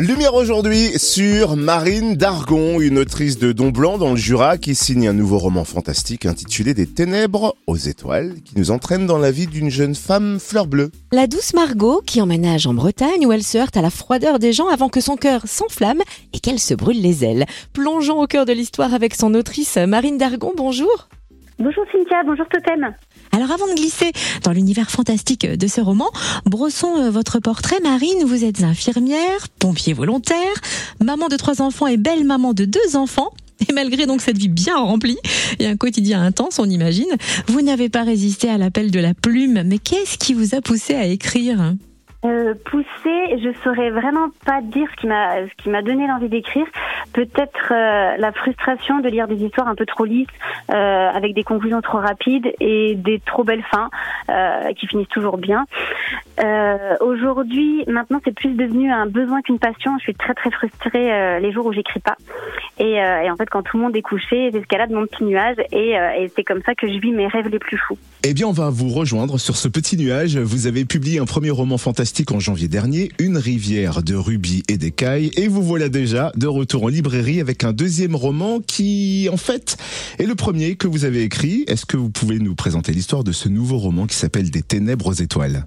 Lumière aujourd'hui sur Marine Dargon, une autrice de Don Blanc dans le Jura qui signe un nouveau roman fantastique intitulé Des ténèbres aux étoiles qui nous entraîne dans la vie d'une jeune femme fleur bleue. La douce Margot qui emménage en Bretagne où elle se heurte à la froideur des gens avant que son cœur s'enflamme et qu'elle se brûle les ailes. Plongeons au cœur de l'histoire avec son autrice Marine Dargon, bonjour. Bonjour Cynthia, bonjour Totem. Alors avant de glisser dans l'univers fantastique de ce roman, brossons euh, votre portrait. Marine, vous êtes infirmière, pompier volontaire, maman de trois enfants et belle maman de deux enfants. Et malgré donc cette vie bien remplie et un quotidien intense, on imagine, vous n'avez pas résisté à l'appel de la plume. Mais qu'est-ce qui vous a poussé à écrire? Euh, poussé, je saurais vraiment pas dire ce qui m'a ce qui m'a donné l'envie d'écrire. Peut-être euh, la frustration de lire des histoires un peu trop lisses, euh, avec des conclusions trop rapides et des trop belles fins euh, qui finissent toujours bien. Aujourd'hui, maintenant, c'est plus devenu un besoin qu'une passion. Je suis très très frustrée les jours où j'écris pas. Et, et, en fait, quand tout le monde est couché, j'escalade mon petit nuage et, et c'est comme ça que je vis mes rêves les plus fous. Eh bien, on va vous rejoindre sur ce petit nuage. Vous avez publié un premier roman fantastique en janvier dernier, Une rivière de rubis et d'écailles, et vous voilà déjà de retour en librairie avec un deuxième roman qui, en fait, est le premier que vous avez écrit. Est-ce que vous pouvez nous présenter l'histoire de ce nouveau roman qui s'appelle Des ténèbres aux étoiles?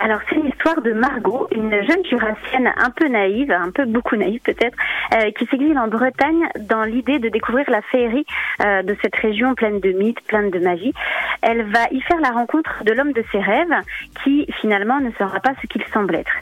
Alors c'est l'histoire de Margot, une jeune jurassienne un peu naïve, un peu beaucoup naïve peut-être, euh, qui s'exile en Bretagne dans l'idée de découvrir la féerie euh, de cette région pleine de mythes, pleine de magie. Elle va y faire la rencontre de l'homme de ses rêves, qui finalement ne sera pas ce qu'il semble être.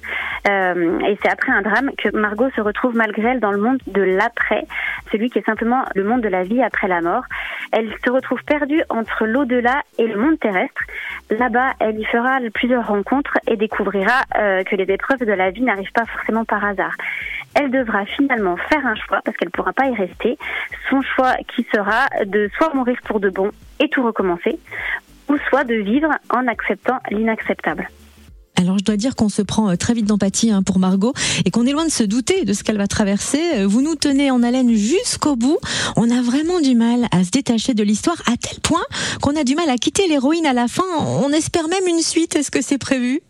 Euh, et c'est après un drame que Margot se retrouve malgré elle dans le monde de l'après, celui qui est simplement le monde de la vie après la mort. Elle se retrouve perdue entre l'au-delà et le monde terrestre. Là-bas, elle y fera plusieurs rencontres et découvrira euh, que les épreuves de la vie n'arrivent pas forcément par hasard. Elle devra finalement faire un choix parce qu'elle ne pourra pas y rester. Son choix qui sera de soit mourir pour de bon et tout recommencer, ou soit de vivre en acceptant l'inacceptable. Alors je dois dire qu'on se prend euh, très vite d'empathie hein, pour Margot et qu'on est loin de se douter de ce qu'elle va traverser. Euh, vous nous tenez en haleine jusqu'au bout. On a vraiment du mal à se détacher de l'histoire à tel point qu'on a du mal à quitter l'héroïne à la fin. On espère même une suite. Est-ce que c'est prévu?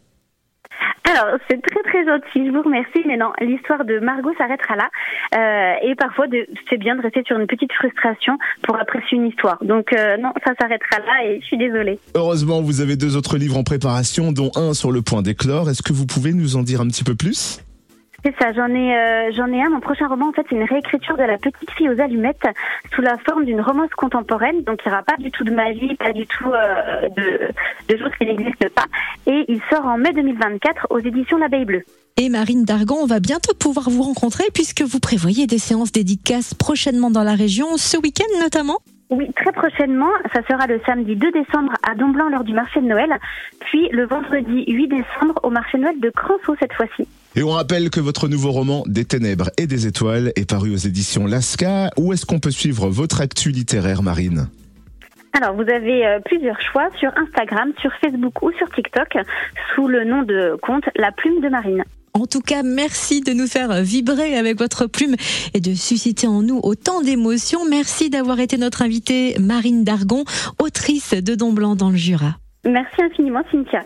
Alors, c'est très très gentil, je vous remercie, mais non, l'histoire de Margot s'arrêtera là. Euh, et parfois, c'est bien de rester sur une petite frustration pour apprécier une histoire. Donc euh, non, ça s'arrêtera là et je suis désolée. Heureusement, vous avez deux autres livres en préparation, dont un sur le point d'éclore. Est-ce que vous pouvez nous en dire un petit peu plus? C'est ça, j'en ai, euh, j'en ai un. Mon prochain roman, en fait, c'est une réécriture de La petite fille aux allumettes sous la forme d'une romance contemporaine. Donc, il n'y aura pas du tout de magie, pas du tout euh, de, de choses qui n'existent pas. Et il sort en mai 2024 aux éditions L'Abeille Bleue. Et Marine Dargon, on va bientôt pouvoir vous rencontrer puisque vous prévoyez des séances dédicaces prochainement dans la région, ce week-end notamment. Oui, très prochainement. Ça sera le samedi 2 décembre à Domblanc lors du marché de Noël, puis le vendredi 8 décembre au marché de Noël de Cranceau cette fois-ci. Et on rappelle que votre nouveau roman Des ténèbres et des étoiles est paru aux éditions Lasca. Où est-ce qu'on peut suivre votre actu littéraire, Marine? Alors, vous avez euh, plusieurs choix sur Instagram, sur Facebook ou sur TikTok sous le nom de compte La Plume de Marine. En tout cas, merci de nous faire vibrer avec votre plume et de susciter en nous autant d'émotions. Merci d'avoir été notre invitée, Marine Dargon, autrice de Don Blanc dans le Jura. Merci infiniment, Cynthia.